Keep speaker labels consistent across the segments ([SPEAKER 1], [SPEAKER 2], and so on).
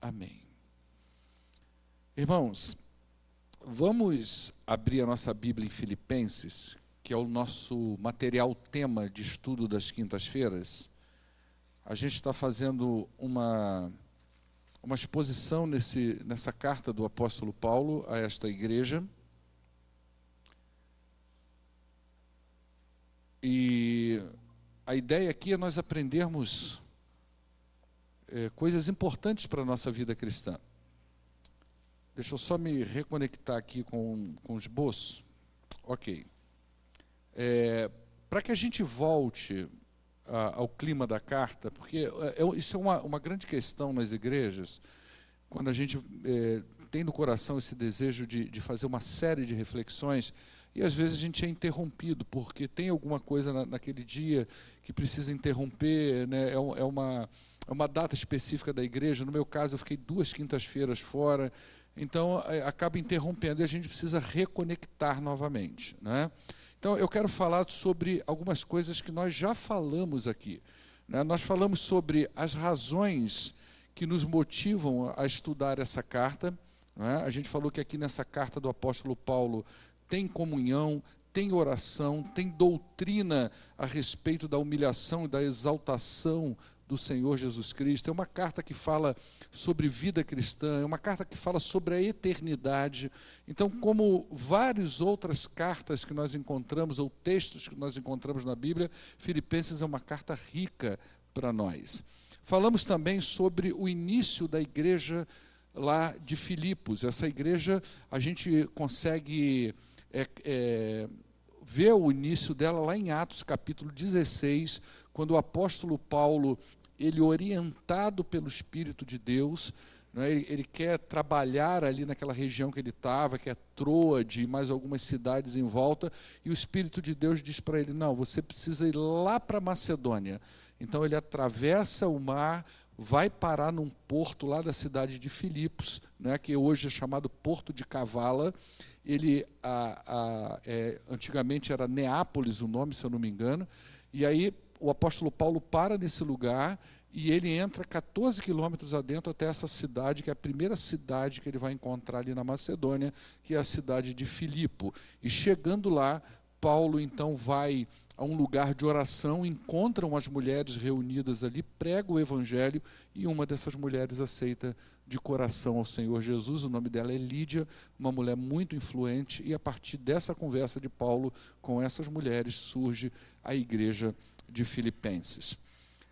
[SPEAKER 1] Amém. Irmãos, vamos abrir a nossa Bíblia em Filipenses, que é o nosso material tema de estudo das quintas-feiras. A gente está fazendo uma, uma exposição nesse, nessa carta do apóstolo Paulo a esta igreja. E a ideia aqui é nós aprendermos é, coisas importantes para a nossa vida cristã. Deixa eu só me reconectar aqui com, com o esboço. Ok. É, para que a gente volte a, ao clima da carta, porque é, é isso é uma, uma grande questão nas igrejas, quando a gente é, tem no coração esse desejo de, de fazer uma série de reflexões, e às vezes a gente é interrompido, porque tem alguma coisa na, naquele dia que precisa interromper, né? é, é uma uma data específica da igreja. No meu caso, eu fiquei duas quintas-feiras fora, então é, acaba interrompendo e a gente precisa reconectar novamente. Né? Então, eu quero falar sobre algumas coisas que nós já falamos aqui. Né? Nós falamos sobre as razões que nos motivam a estudar essa carta. Né? A gente falou que aqui nessa carta do apóstolo Paulo tem comunhão, tem oração, tem doutrina a respeito da humilhação e da exaltação do Senhor Jesus Cristo, é uma carta que fala sobre vida cristã, é uma carta que fala sobre a eternidade. Então, como várias outras cartas que nós encontramos, ou textos que nós encontramos na Bíblia, Filipenses é uma carta rica para nós. Falamos também sobre o início da igreja lá de Filipos. Essa igreja, a gente consegue é, é, ver o início dela lá em Atos capítulo 16, quando o apóstolo Paulo ele orientado pelo Espírito de Deus, é? ele, ele, quer trabalhar ali naquela região que ele estava, que é Troade e mais algumas cidades em volta, e o Espírito de Deus diz para ele: não, você precisa ir lá para Macedônia. Então ele atravessa o mar, vai parar num porto lá da cidade de Filipos, né, que hoje é chamado Porto de Cavala. Ele, a, a, é, antigamente era Neápolis o nome, se eu não me engano, e aí o apóstolo Paulo para nesse lugar e ele entra 14 quilômetros adentro até essa cidade, que é a primeira cidade que ele vai encontrar ali na Macedônia, que é a cidade de Filipo. E chegando lá, Paulo então vai a um lugar de oração, encontra umas mulheres reunidas ali, prega o evangelho e uma dessas mulheres aceita de coração ao Senhor Jesus. O nome dela é Lídia, uma mulher muito influente, e a partir dessa conversa de Paulo com essas mulheres surge a igreja de Filipenses.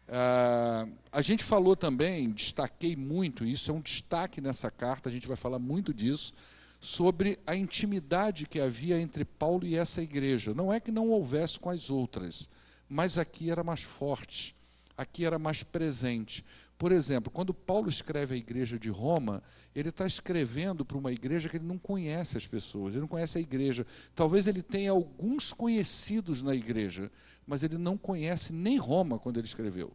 [SPEAKER 1] Uh, a gente falou também, destaquei muito, isso é um destaque nessa carta, a gente vai falar muito disso, sobre a intimidade que havia entre Paulo e essa igreja. Não é que não houvesse com as outras, mas aqui era mais forte, aqui era mais presente. Por exemplo, quando Paulo escreve a igreja de Roma, ele está escrevendo para uma igreja que ele não conhece as pessoas, ele não conhece a igreja. Talvez ele tenha alguns conhecidos na igreja, mas ele não conhece nem Roma quando ele escreveu.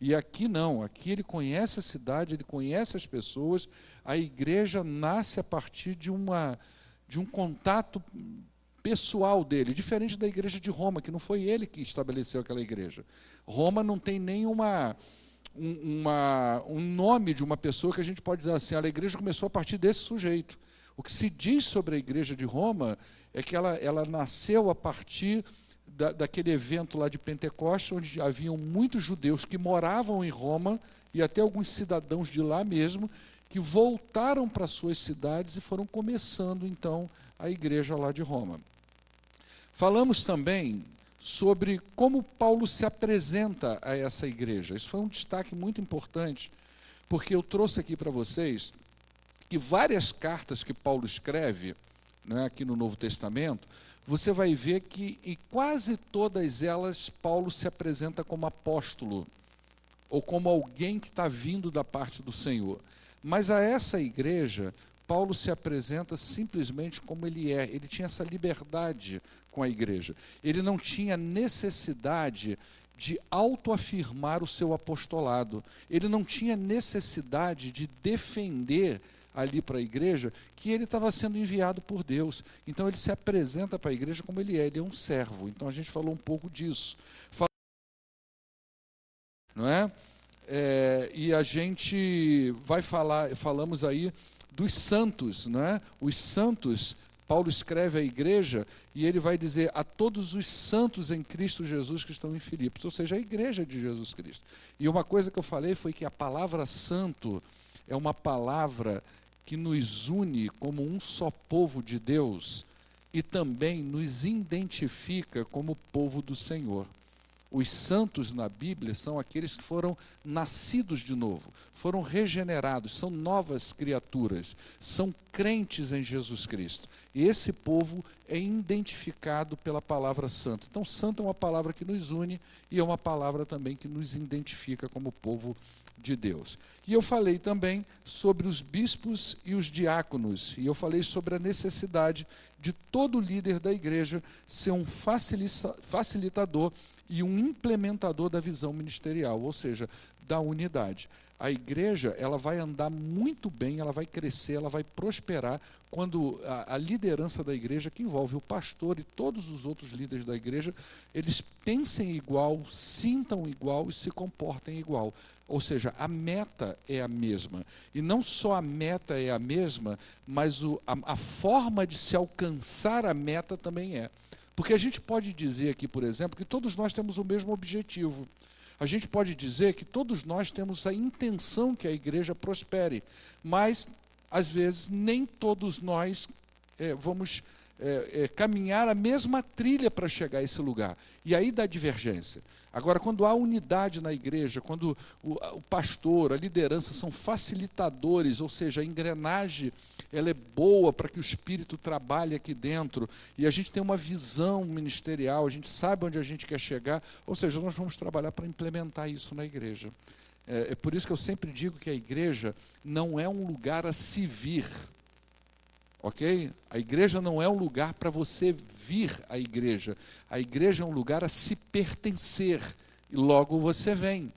[SPEAKER 1] E aqui não, aqui ele conhece a cidade, ele conhece as pessoas, a igreja nasce a partir de, uma, de um contato pessoal dele, diferente da igreja de Roma, que não foi ele que estabeleceu aquela igreja. Roma não tem nenhuma um, uma, um nome de uma pessoa que a gente pode dizer assim, a igreja começou a partir desse sujeito. O que se diz sobre a igreja de Roma é que ela, ela nasceu a partir da, daquele evento lá de Pentecostes, onde haviam muitos judeus que moravam em Roma e até alguns cidadãos de lá mesmo, que voltaram para suas cidades e foram começando então a igreja lá de Roma. Falamos também sobre como Paulo se apresenta a essa igreja. Isso foi um destaque muito importante, porque eu trouxe aqui para vocês que várias cartas que Paulo escreve, né, aqui no Novo Testamento, você vai ver que em quase todas elas Paulo se apresenta como apóstolo ou como alguém que está vindo da parte do Senhor. Mas a essa igreja, Paulo se apresenta simplesmente como ele é. Ele tinha essa liberdade com a igreja. Ele não tinha necessidade de autoafirmar o seu apostolado. Ele não tinha necessidade de defender ali para a igreja que ele estava sendo enviado por Deus. Então ele se apresenta para a igreja como ele é, ele é um servo. Então a gente falou um pouco disso. Não é? é, e a gente vai falar, falamos aí dos santos, não é? Os santos, Paulo escreve à igreja e ele vai dizer a todos os santos em Cristo Jesus que estão em Filipos, ou seja, a igreja de Jesus Cristo. E uma coisa que eu falei foi que a palavra santo é uma palavra que nos une como um só povo de Deus e também nos identifica como povo do Senhor. Os santos na Bíblia são aqueles que foram nascidos de novo, foram regenerados, são novas criaturas, são crentes em Jesus Cristo. E esse povo é identificado pela palavra santo. Então, santo é uma palavra que nos une e é uma palavra também que nos identifica como povo de Deus. E eu falei também sobre os bispos e os diáconos, e eu falei sobre a necessidade de todo líder da igreja ser um facilitador e um implementador da visão ministerial, ou seja, da unidade. A igreja ela vai andar muito bem, ela vai crescer, ela vai prosperar quando a, a, liderança da igreja, que envolve o pastor e todos os outros líderes da igreja, eles pensem igual, sintam igual e se comportem igual. Ou seja, a meta é a mesma. E não só a meta é a mesma, mas o, a, a forma de se alcançar a meta também é. Porque a gente pode dizer aqui, por exemplo, que todos nós temos o mesmo objetivo. A gente pode dizer que todos nós temos a intenção que a igreja prospere, mas, às vezes, nem todos nós é, vamos é, é, caminhar a mesma trilha para chegar a esse lugar. E aí dá divergência. Agora, quando há unidade na igreja, quando o, o, pastor, a liderança são facilitadores, ou seja, a engrenagem ela é boa para que o Espírito trabalhe aqui dentro, e a gente tem uma visão ministerial, a gente sabe onde a gente quer chegar, ou seja, nós vamos trabalhar para implementar isso na igreja. É, é por isso que eu sempre digo que a igreja não é um lugar a se vir, Ok? A igreja não é um lugar para você vir à igreja. A igreja é um lugar a se pertencer. E logo você vem.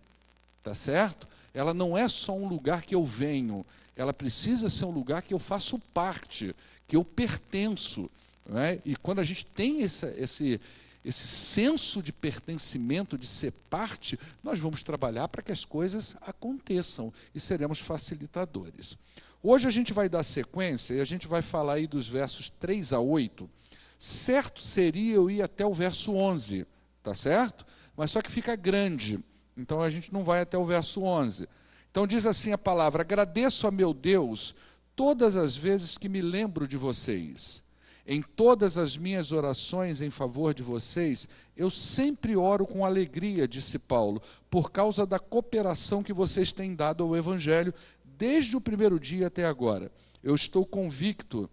[SPEAKER 1] Tá certo? Ela não é só um lugar que eu venho. Ela precisa ser um lugar que eu faço parte, que eu pertenço. É? E quando a gente tem esse, esse, esse senso de pertencimento, de ser parte, nós vamos trabalhar para que as coisas aconteçam e seremos facilitadores. Hoje a gente vai dar sequência e a gente vai falar aí dos versos 3 a 8. Certo seria eu ir até o verso 11, tá certo? Mas só que fica grande, então a gente não vai até o verso 11. Então diz assim a palavra: Agradeço a meu Deus todas as vezes que me lembro de vocês. Em todas as minhas orações em favor de vocês, eu sempre oro com alegria, disse Paulo, por causa da cooperação que vocês têm dado ao Evangelho desde o primeiro dia até agora. Eu estou convicto,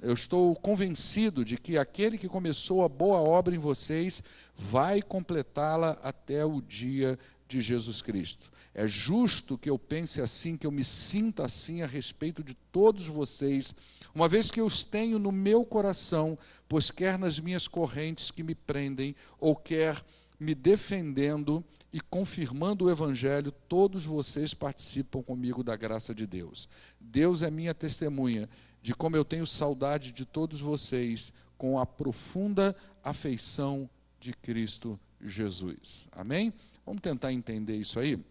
[SPEAKER 1] eu estou convencido de que aquele que começou a boa obra em vocês vai completá-la até o dia de Jesus Cristo. É justo que eu pense assim, que eu me sinta assim a respeito de todos vocês, uma vez que eu os tenho no meu coração, pois quer nas minhas correntes que me prendem, ou quer me defendendo e confirmando o Evangelho, todos vocês participam comigo da graça de Deus. Deus é minha testemunha de como eu tenho saudade de todos vocês com a profunda afeição de Cristo Jesus. Amém? Vamos tentar entender isso aí?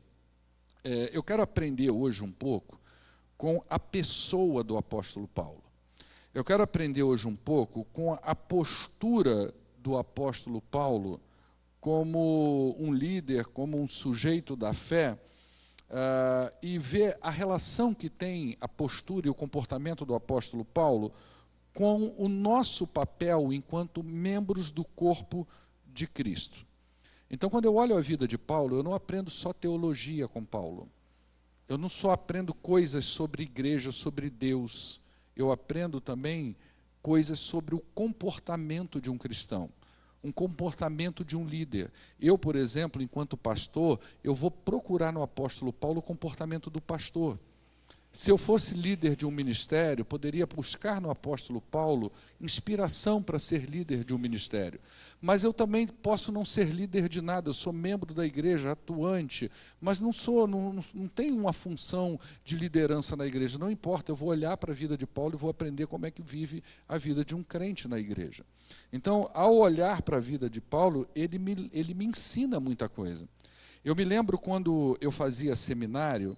[SPEAKER 1] É, eu quero aprender hoje um pouco com a pessoa do apóstolo Paulo. Eu quero aprender hoje um pouco com a postura do apóstolo Paulo como um líder, como um sujeito da fé, uh, e ver a relação que tem a postura e o comportamento do apóstolo Paulo com o nosso papel enquanto membros do corpo de Cristo. Então, quando eu olho a vida de Paulo, eu não aprendo só teologia com Paulo. Eu não só aprendo coisas sobre igreja, sobre Deus. Eu aprendo também coisas sobre o comportamento de um cristão um comportamento de um líder. Eu, por exemplo, enquanto pastor, eu vou procurar no apóstolo Paulo o comportamento do pastor. Se eu fosse líder de um ministério, poderia buscar no apóstolo Paulo inspiração para ser líder de um ministério. Mas eu também posso não ser líder de nada, eu sou membro da igreja, atuante, mas não sou, não, não tenho uma função de liderança na igreja. Não importa, eu vou olhar para a vida de Paulo e vou aprender como é que vive a vida de um crente na igreja. Então, ao olhar para a vida de Paulo, ele me, ele me ensina muita coisa. Eu me lembro quando eu fazia seminário,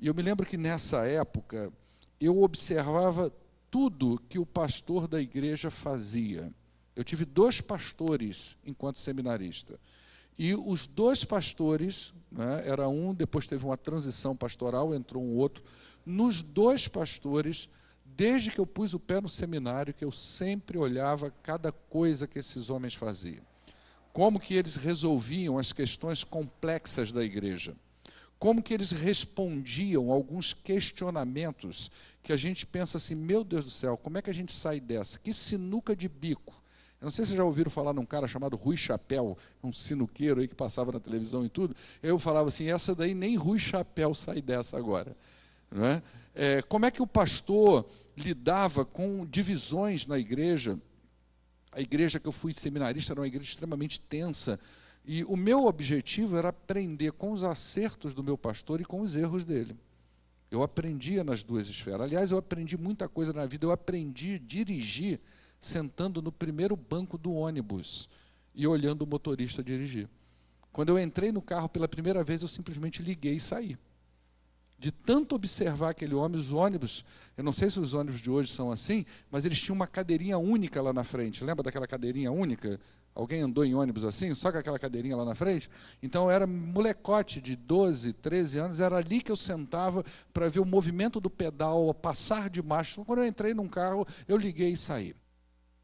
[SPEAKER 1] e eu me lembro que nessa época eu observava tudo que o pastor da igreja fazia. Eu tive dois pastores enquanto seminarista. E os dois pastores, né, era um, depois teve uma transição pastoral, entrou um outro. Nos dois pastores, desde que eu pus o pé no seminário, que eu sempre olhava cada coisa que esses homens faziam como que eles resolviam as questões complexas da igreja, como que eles respondiam alguns questionamentos que a gente pensa assim, meu Deus do céu, como é que a gente sai dessa? Que sinuca de bico. Eu não sei se vocês já ouviram falar num cara chamado Rui Chapéu, um sinuqueiro aí que passava na televisão e tudo. Eu falava assim, essa daí nem Rui Chapéu sai dessa agora. Não é? É, como é que o pastor lidava com divisões na igreja? a igreja que eu fui seminarista era uma igreja extremamente tensa. E o meu objetivo era aprender com os acertos do meu pastor e com os erros dele. Eu aprendia nas duas esferas. Aliás, eu aprendi muita coisa na vida. Eu aprendi a dirigir sentando no primeiro banco do ônibus e olhando o motorista dirigir. Quando eu entrei no carro pela primeira vez, eu simplesmente liguei e saí de tanto observar aquele homem, os ônibus, eu não sei se os ônibus de hoje são assim, mas eles tinham uma cadeirinha única lá na frente. Lembra daquela cadeirinha única? Alguém andou em ônibus assim, só com aquela cadeirinha lá na frente? Então eu era molecote de 12, 13 anos, era ali que eu sentava para ver o movimento do pedal, passar de marcha. Então, quando eu entrei num carro, eu liguei e saí.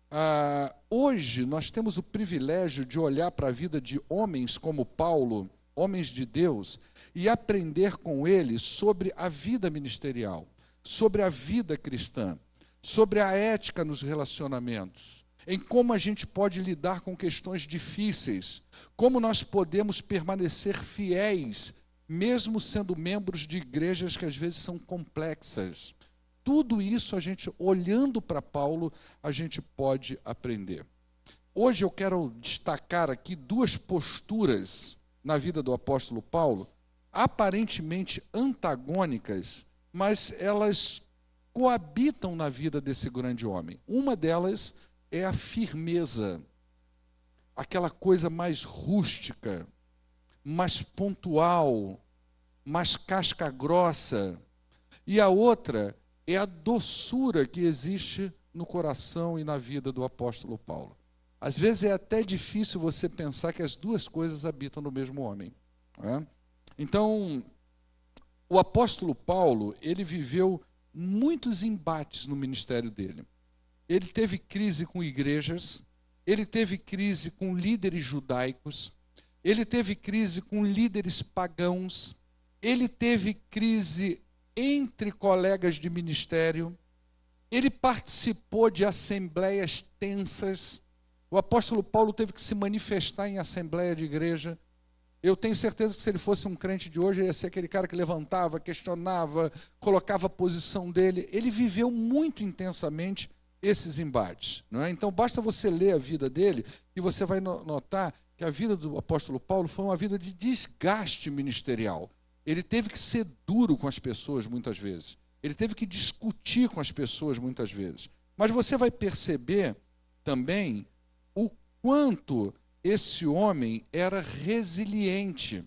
[SPEAKER 1] Ah, hoje nós temos o privilégio de olhar para a vida de homens como Paulo, homens de Deus, e aprender com eles sobre a vida ministerial, sobre a vida cristã, sobre a ética nos relacionamentos, em como a gente pode lidar com questões difíceis, como nós podemos permanecer fiéis, mesmo sendo membros de igrejas que às vezes são complexas. Tudo isso a gente, olhando para Paulo, a gente pode aprender. Hoje eu quero destacar aqui duas posturas na vida do apóstolo Paulo, aparentemente antagônicas, mas elas coabitam na vida desse grande homem. Uma delas é a firmeza, aquela coisa mais rústica, mais pontual, mais casca grossa. E a outra é a doçura que existe no coração e na vida do apóstolo Paulo. Às vezes é até difícil você pensar que as duas coisas habitam no mesmo homem. É? Então, o apóstolo Paulo, ele viveu muitos embates no ministério dele. Ele teve crise com igrejas, ele teve crise com líderes judaicos, ele teve crise com líderes pagãos, ele teve crise entre colegas de ministério, ele participou de assembleias tensas, o apóstolo Paulo teve que se manifestar em assembleia de igreja. Eu tenho certeza que se ele fosse um crente de hoje, ele ia ser aquele cara que levantava, questionava, colocava a posição dele. Ele viveu muito intensamente esses embates. Não é? Então, basta você ler a vida dele e você vai notar que a vida do apóstolo Paulo foi uma vida de desgaste ministerial. Ele teve que ser duro com as pessoas muitas vezes. Ele teve que discutir com as pessoas muitas vezes. Mas você vai perceber também quanto esse homem era resiliente,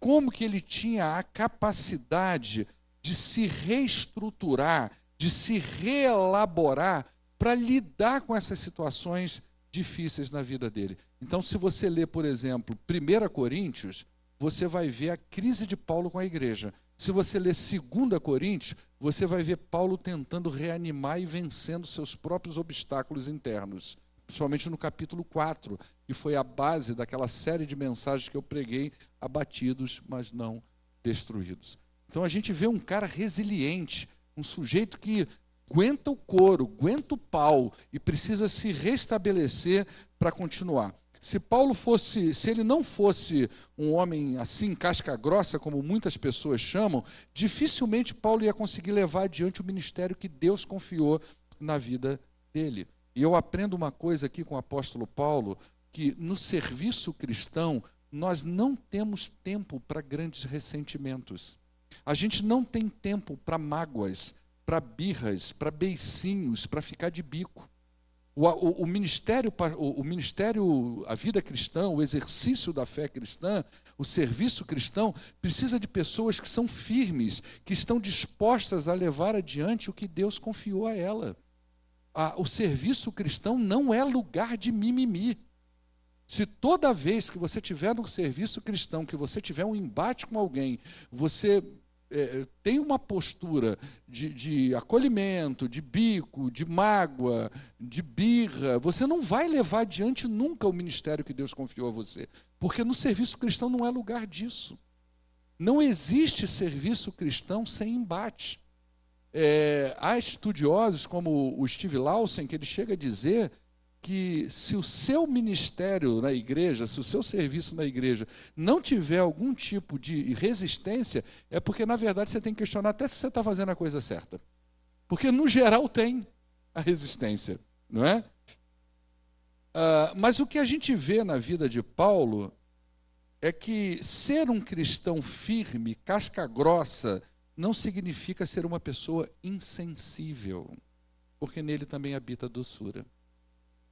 [SPEAKER 1] como que ele tinha a capacidade de se reestruturar, de se reelaborar para lidar com essas situações difíceis na vida dele. Então, se você ler, por exemplo, 1 Coríntios, você vai ver a crise de Paulo com a igreja. Se você ler 2 Coríntios, você vai ver Paulo tentando reanimar e vencendo seus próprios obstáculos internos principalmente no capítulo 4, que foi a base daquela série de mensagens que eu preguei, abatidos, mas não destruídos. Então a gente vê um cara resiliente, um sujeito que aguenta o couro, aguenta o pau e precisa se restabelecer para continuar. Se Paulo fosse, se ele não fosse um homem assim, casca grossa, como muitas pessoas chamam, dificilmente Paulo ia conseguir levar adiante o ministério que Deus confiou na vida dele. E eu aprendo uma coisa aqui com o apóstolo Paulo, que no serviço cristão nós não temos tempo para grandes ressentimentos. A gente não tem tempo para mágoas, para birras, para beicinhos, para ficar de bico. O, o, o, ministério, o, o ministério, a vida cristã, o exercício da fé cristã, o serviço cristão, precisa de pessoas que são firmes, que estão dispostas a levar adiante o que Deus confiou a ela. O serviço cristão não é lugar de mimimi. Se toda vez que você tiver no serviço cristão, que você tiver um embate com alguém, você é, tem uma postura de, de, acolhimento, de bico, de mágoa, de birra, você não vai levar adiante nunca o ministério que Deus confiou a você. Porque no serviço cristão não é lugar disso. Não existe serviço cristão sem embate. É, há estudiosos como o Steve Lawson que ele chega a dizer que se o seu ministério na igreja, se o seu serviço na igreja não tiver algum tipo de resistência, é porque, na verdade, você tem que questionar até se você está fazendo a coisa certa. Porque, no geral, tem a resistência, não é? Uh, mas o que a gente vê na vida de Paulo é que ser um cristão firme, casca grossa, não significa ser uma pessoa insensível, porque nele também habita doçura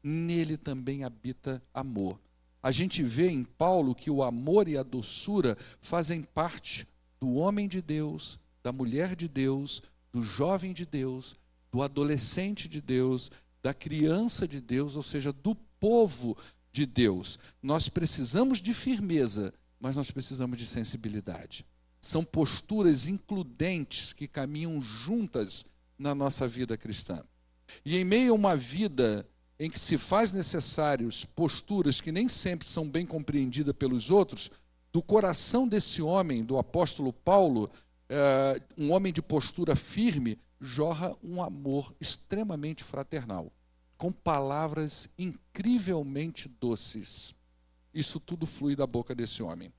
[SPEAKER 1] nele também habita amor. A gente vê em Paulo que o amor e a doçura fazem parte do homem de Deus, da mulher de Deus, do jovem de Deus, do adolescente de Deus, da criança de Deus, ou seja, do povo de Deus. Nós precisamos de firmeza, mas nós precisamos de sensibilidade. São posturas includentes que caminham juntas na nossa vida cristã. E em meio a uma vida em que se faz necessários posturas que nem sempre são bem compreendidas pelos outros, do coração desse homem, do apóstolo Paulo, é, um homem de postura firme, jorra um amor extremamente fraternal, com palavras incrivelmente doces. Isso tudo flui da boca desse homem.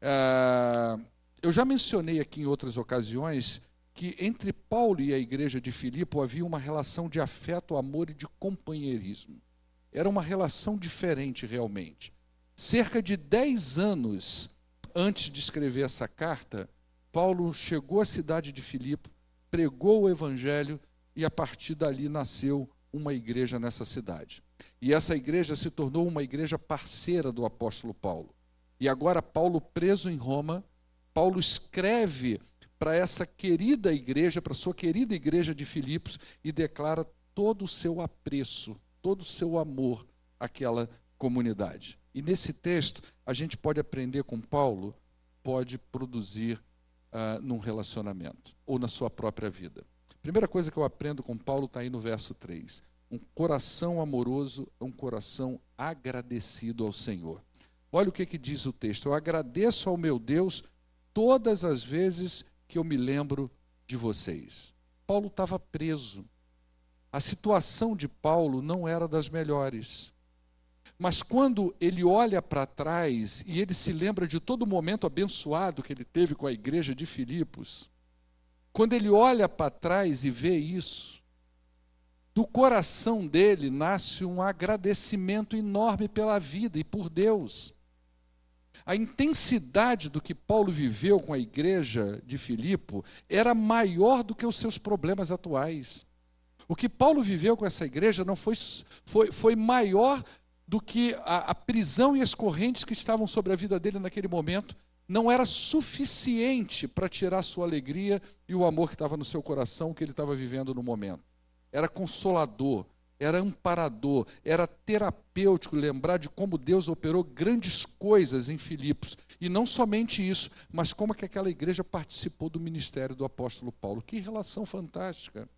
[SPEAKER 1] É, eu já mencionei aqui em outras ocasiões que entre Paulo e a igreja de Filipe havia uma relação de afeto, amor e de companheirismo. Era uma relação diferente realmente. Cerca de dez anos antes de escrever essa carta, Paulo chegou à cidade de Filipe, pregou o evangelho e a partir dali nasceu uma igreja nessa cidade. E essa igreja se tornou uma igreja parceira do apóstolo Paulo. E agora, Paulo preso em Roma, Paulo escreve para essa querida igreja, para sua querida igreja de Filipos e declara todo o seu apreço, todo o seu amor àquela comunidade. E nesse texto, a gente pode aprender com Paulo, pode produzir uh, num relacionamento ou na sua própria vida. Primeira coisa que eu aprendo com Paulo está aí no verso 3. Um coração amoroso é um coração agradecido ao Senhor. Olha o que, que diz o texto. Eu agradeço ao meu Deus todas as vezes que eu me lembro de vocês. Paulo estava preso. A situação de Paulo não era das melhores. Mas quando ele olha para trás e ele se lembra de todo o momento abençoado que ele teve com a igreja de Filipos, quando ele olha para trás e vê isso, do coração dele nasce um agradecimento enorme pela vida e por Deus. A intensidade do que Paulo viveu com a igreja de Filipe era maior do que os seus problemas atuais. O que Paulo viveu com essa igreja não foi, foi, foi maior do que a, a prisão e as correntes que estavam sobre a vida dele naquele momento. Não era suficiente para tirar sua alegria e o amor que estava no seu coração, que ele estava vivendo no momento. Era consolador, era amparador, era terapêutico lembrar de como Deus operou grandes coisas em Filipos. E não somente isso, mas como que aquela igreja participou do ministério do apóstolo Paulo. Que relação fantástica.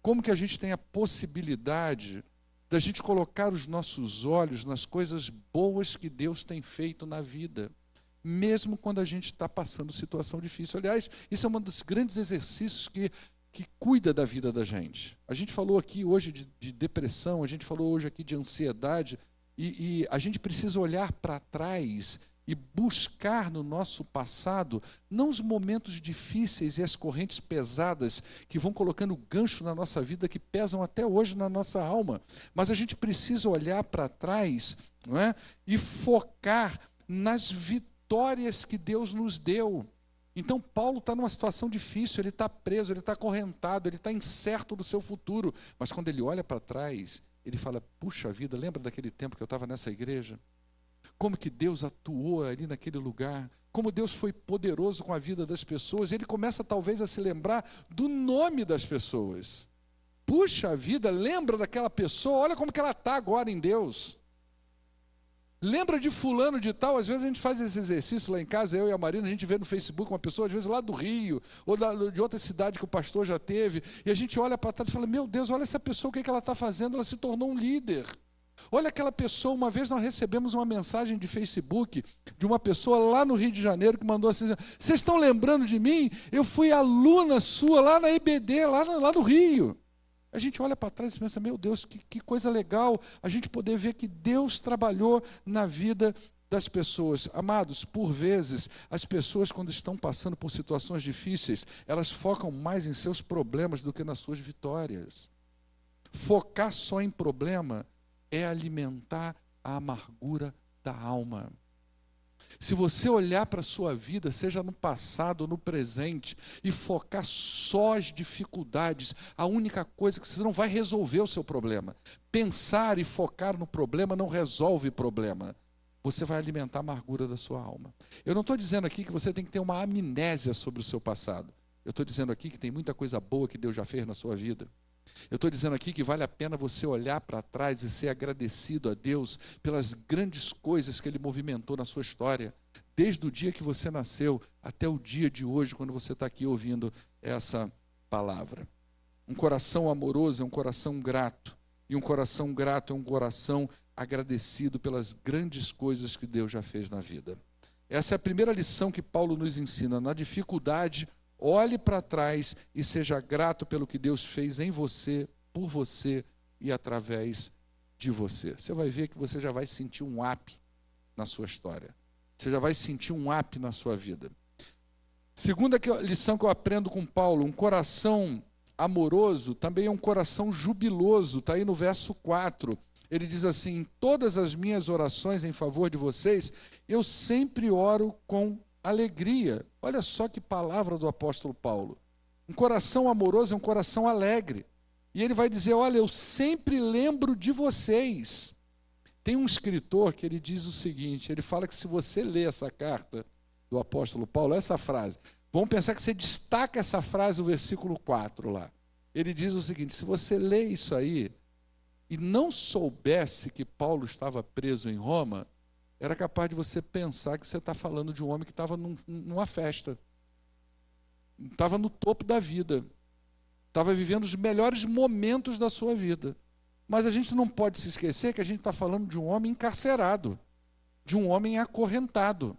[SPEAKER 1] Como que a gente tem a possibilidade da gente colocar os nossos olhos nas coisas boas que Deus tem feito na vida, mesmo quando a gente está passando situação difícil. Aliás, isso é um dos grandes exercícios que que cuida da vida da gente. A gente falou aqui hoje de, de depressão, a gente falou hoje aqui de ansiedade, e, e a gente precisa olhar para trás e buscar no nosso passado não os momentos difíceis e as correntes pesadas que vão colocando gancho na nossa vida que pesam até hoje na nossa alma, mas a gente precisa olhar para trás, não é? E focar nas vitórias que Deus nos deu. Então, Paulo está numa situação difícil, ele está preso, ele está acorrentado, ele está incerto do seu futuro. Mas quando ele olha para trás, ele fala: Puxa vida, lembra daquele tempo que eu estava nessa igreja? Como que Deus atuou ali naquele lugar? Como Deus foi poderoso com a vida das pessoas? Ele começa talvez a se lembrar do nome das pessoas. Puxa vida, lembra daquela pessoa? Olha como que ela está agora em Deus. Lembra de fulano de tal? Às vezes a gente faz esse exercício lá em casa, eu e a Marina, a gente vê no Facebook uma pessoa, às vezes lá do Rio, ou de outra cidade que o pastor já teve, e a gente olha para trás e fala: Meu Deus, olha essa pessoa, o que, é que ela está fazendo? Ela se tornou um líder. Olha aquela pessoa, uma vez nós recebemos uma mensagem de Facebook de uma pessoa lá no Rio de Janeiro que mandou assim: Vocês estão lembrando de mim? Eu fui aluna sua lá na IBD, lá, lá no Rio. A gente olha para trás e pensa, meu Deus, que, que coisa legal a gente poder ver que Deus trabalhou na vida das pessoas. Amados, por vezes, as pessoas, quando estão passando por situações difíceis, elas focam mais em seus problemas do que nas suas vitórias. Focar só em problema é alimentar a amargura da alma. Se você olhar para a sua vida, seja no passado ou no presente, e focar só as dificuldades, a única coisa que você não vai resolver o seu problema. Pensar e focar no problema não resolve problema. Você vai alimentar a amargura da sua alma. Eu não estou dizendo aqui que você tem que ter uma amnésia sobre o seu passado. Eu estou dizendo aqui que tem muita coisa boa que Deus já fez na sua vida. Eu estou dizendo aqui que vale a pena você olhar para trás e ser agradecido a Deus pelas grandes coisas que Ele movimentou na sua história, desde o dia que você nasceu até o dia de hoje, quando você está aqui ouvindo essa palavra. Um coração amoroso é um coração grato, e um coração grato é um coração agradecido pelas grandes coisas que Deus já fez na vida. Essa é a primeira lição que Paulo nos ensina. Na dificuldade, Olhe para trás e seja grato pelo que Deus fez em você, por você e através de você. Você vai ver que você já vai sentir um up na sua história. Você já vai sentir um up na sua vida. Segunda lição que eu aprendo com Paulo, um coração amoroso também é um coração jubiloso, está aí no verso 4. Ele diz assim: Em todas as minhas orações em favor de vocês, eu sempre oro com alegria. Olha só que palavra do apóstolo Paulo. Um coração amoroso é um coração alegre. E ele vai dizer: Olha, eu sempre lembro de vocês. Tem um escritor que ele diz o seguinte: ele fala que se você lê essa carta do apóstolo Paulo, essa frase, vamos pensar que você destaca essa frase, o versículo 4 lá. Ele diz o seguinte: se você lê isso aí e não soubesse que Paulo estava preso em Roma, era capaz de você pensar que você está falando de um homem que estava num, numa festa, estava no topo da vida, estava vivendo os melhores momentos da sua vida. Mas a gente não pode se esquecer que a gente está falando de um homem encarcerado, de um homem acorrentado,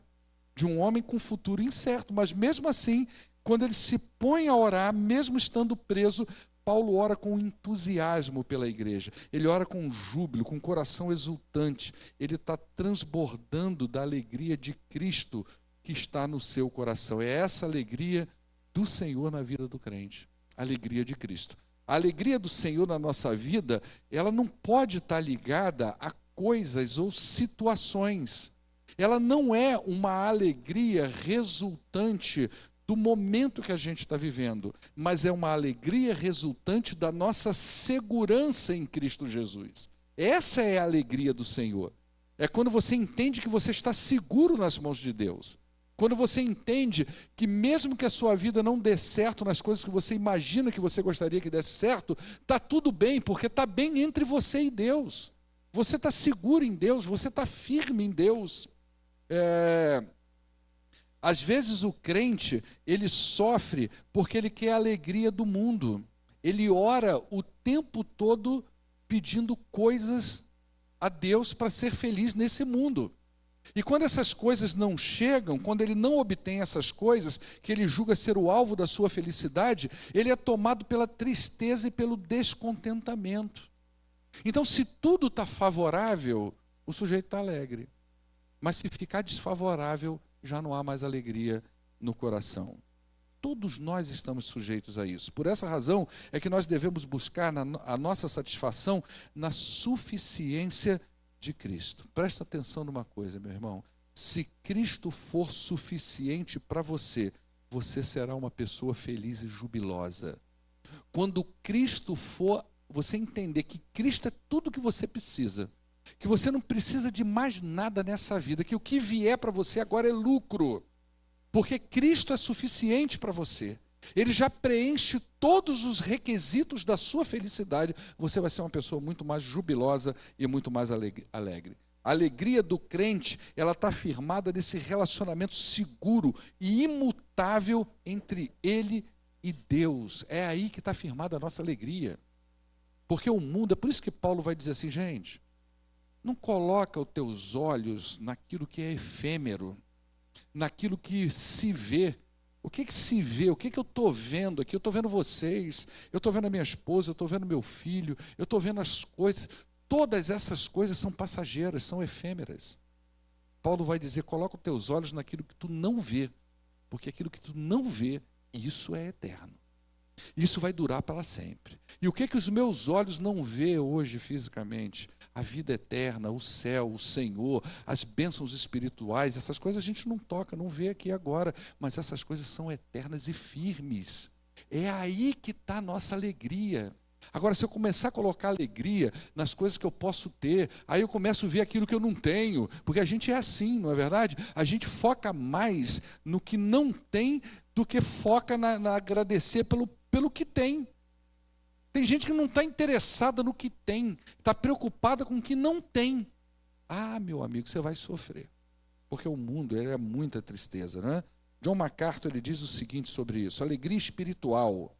[SPEAKER 1] de um homem com futuro incerto. Mas mesmo assim, quando ele se põe a orar, mesmo estando preso, Paulo ora com entusiasmo pela igreja, ele ora com júbilo, com coração exultante, ele está transbordando da alegria de Cristo que está no seu coração. É essa alegria do Senhor na vida do crente, a alegria de Cristo. A alegria do Senhor na nossa vida, ela não pode estar ligada a coisas ou situações. Ela não é uma alegria resultante do momento que a gente está vivendo, mas é uma alegria resultante da nossa segurança em Cristo Jesus. Essa é a alegria do Senhor. É quando você entende que você está seguro nas mãos de Deus. Quando você entende que, mesmo que a sua vida não dê certo nas coisas que você imagina que você gostaria que desse certo, está tudo bem, porque está bem entre você e Deus. Você está seguro em Deus, você está firme em Deus. É, às vezes o crente, ele sofre porque ele quer a alegria do mundo. Ele ora o tempo todo pedindo coisas a Deus para ser feliz nesse mundo. E quando essas coisas não chegam, quando ele não obtém essas coisas, que ele julga ser o alvo da sua felicidade, ele é tomado pela tristeza e pelo descontentamento. Então, se tudo está favorável, o sujeito está alegre. Mas se ficar desfavorável, já não há mais alegria no coração. Todos nós estamos sujeitos a isso. Por essa razão é que nós devemos buscar a nossa satisfação na suficiência de Cristo. Presta atenção numa coisa, meu irmão. Se Cristo for suficiente para você, você será uma pessoa feliz e jubilosa. Quando Cristo for você entender que Cristo é tudo que você precisa, que você não precisa de mais nada nessa vida, que o que vier para você agora é lucro, porque Cristo é suficiente para você. Ele já preenche todos os requisitos da sua felicidade. Você vai ser uma pessoa muito mais jubilosa e muito mais alegre. A alegria do crente, ela está firmada nesse relacionamento seguro e imutável entre ele e Deus. É aí que está firmada a nossa alegria. Porque o mundo, é por isso que Paulo vai dizer assim, gente, não coloca os teus olhos naquilo que é efêmero, naquilo que se vê, o que, que se vê? O que, que eu estou vendo aqui? Eu estou vendo vocês, eu estou vendo a minha esposa, eu estou vendo meu filho, eu estou vendo as coisas. Todas essas coisas são passageiras, são efêmeras. Paulo vai dizer: coloca os teus olhos naquilo que tu não vê, porque aquilo que tu não vê, isso é eterno. Isso vai durar para sempre. E o que que os meus olhos não vê hoje fisicamente? A vida eterna, o céu, o Senhor, as bênçãos espirituais, essas coisas a gente não toca, não vê aqui agora, mas essas coisas são eternas e firmes. É aí que está a nossa alegria. Agora, se eu começar a colocar alegria nas coisas que eu posso ter, aí eu começo a ver aquilo que eu não tenho, porque a gente é assim, não é verdade? A gente foca mais no que não tem do que foca na, na agradecer pelo pelo que tem. Tem gente que não está interessada no que tem, está preocupada com o que não tem. Ah, meu amigo, você vai sofrer. Porque o mundo é muita tristeza, né? John MacArthur ele diz o seguinte sobre isso: alegria espiritual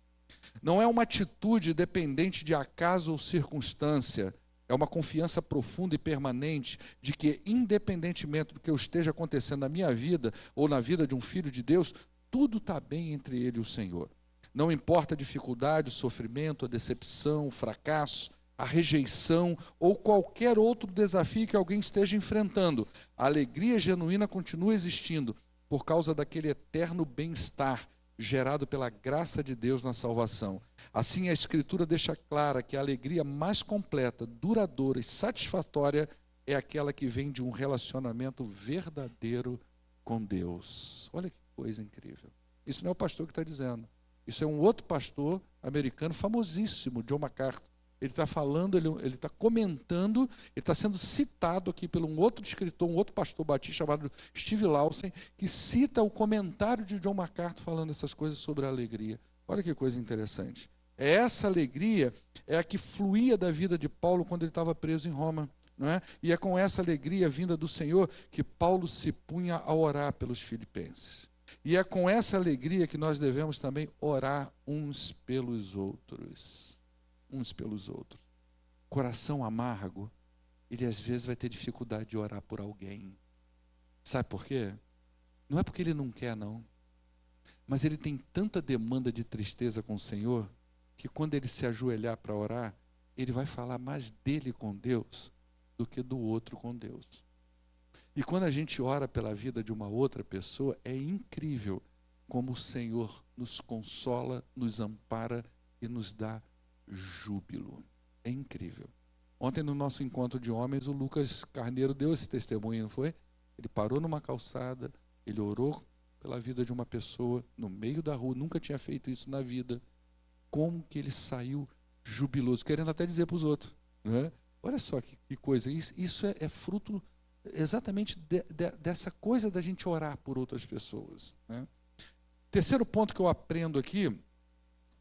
[SPEAKER 1] não é uma atitude dependente de acaso ou circunstância, é uma confiança profunda e permanente de que, independentemente do que esteja acontecendo na minha vida ou na vida de um filho de Deus, tudo está bem entre ele e o Senhor. Não importa a dificuldade, o sofrimento, a decepção, o fracasso, a rejeição ou qualquer outro desafio que alguém esteja enfrentando, a alegria genuína continua existindo por causa daquele eterno bem-estar gerado pela graça de Deus na salvação. Assim, a Escritura deixa clara que a alegria mais completa, duradoura e satisfatória é aquela que vem de um relacionamento verdadeiro com Deus. Olha que coisa incrível. Isso não é o pastor que está dizendo. Isso é um outro pastor americano famosíssimo, John MacArthur. Ele está falando, ele está comentando, ele está sendo citado aqui por um outro escritor, um outro pastor batista chamado Steve Lawson, que cita o comentário de John MacArthur falando essas coisas sobre a alegria. Olha que coisa interessante. É essa alegria é a que fluía da vida de Paulo quando ele estava preso em Roma. Não é? E é com essa alegria vinda do Senhor que Paulo se punha a orar pelos filipenses. E é com essa alegria que nós devemos também orar uns pelos outros. Uns pelos outros. Coração amargo, ele às vezes vai ter dificuldade de orar por alguém. Sabe por quê? Não é porque ele não quer, não. Mas ele tem tanta demanda de tristeza com o Senhor, que quando ele se ajoelhar para orar, ele vai falar mais dele com Deus do que do outro com Deus. E quando a gente ora pela vida de uma outra pessoa, é incrível como o Senhor nos consola, nos ampara e nos dá júbilo. É incrível. Ontem, no nosso encontro de homens, o Lucas Carneiro deu esse testemunho, não foi? Ele parou numa calçada, ele orou pela vida de uma pessoa no meio da rua, nunca tinha feito isso na vida. Como que ele saiu jubiloso, querendo até dizer para os outros. Né? Olha só que, que coisa, isso, isso é, é fruto exatamente de, de, dessa coisa da gente orar por outras pessoas. Né? Terceiro ponto que eu aprendo aqui,